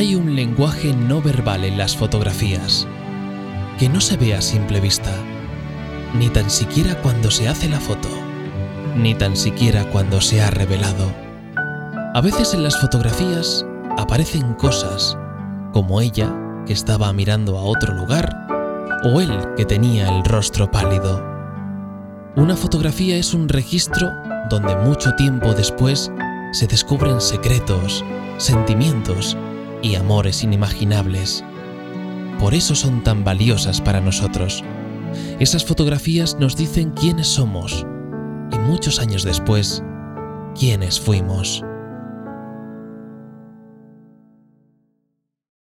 Hay un lenguaje no verbal en las fotografías que no se ve a simple vista, ni tan siquiera cuando se hace la foto, ni tan siquiera cuando se ha revelado. A veces en las fotografías aparecen cosas, como ella que estaba mirando a otro lugar, o él que tenía el rostro pálido. Una fotografía es un registro donde mucho tiempo después se descubren secretos, sentimientos y amores inimaginables. Por eso son tan valiosas para nosotros. Esas fotografías nos dicen quiénes somos y muchos años después, quiénes fuimos.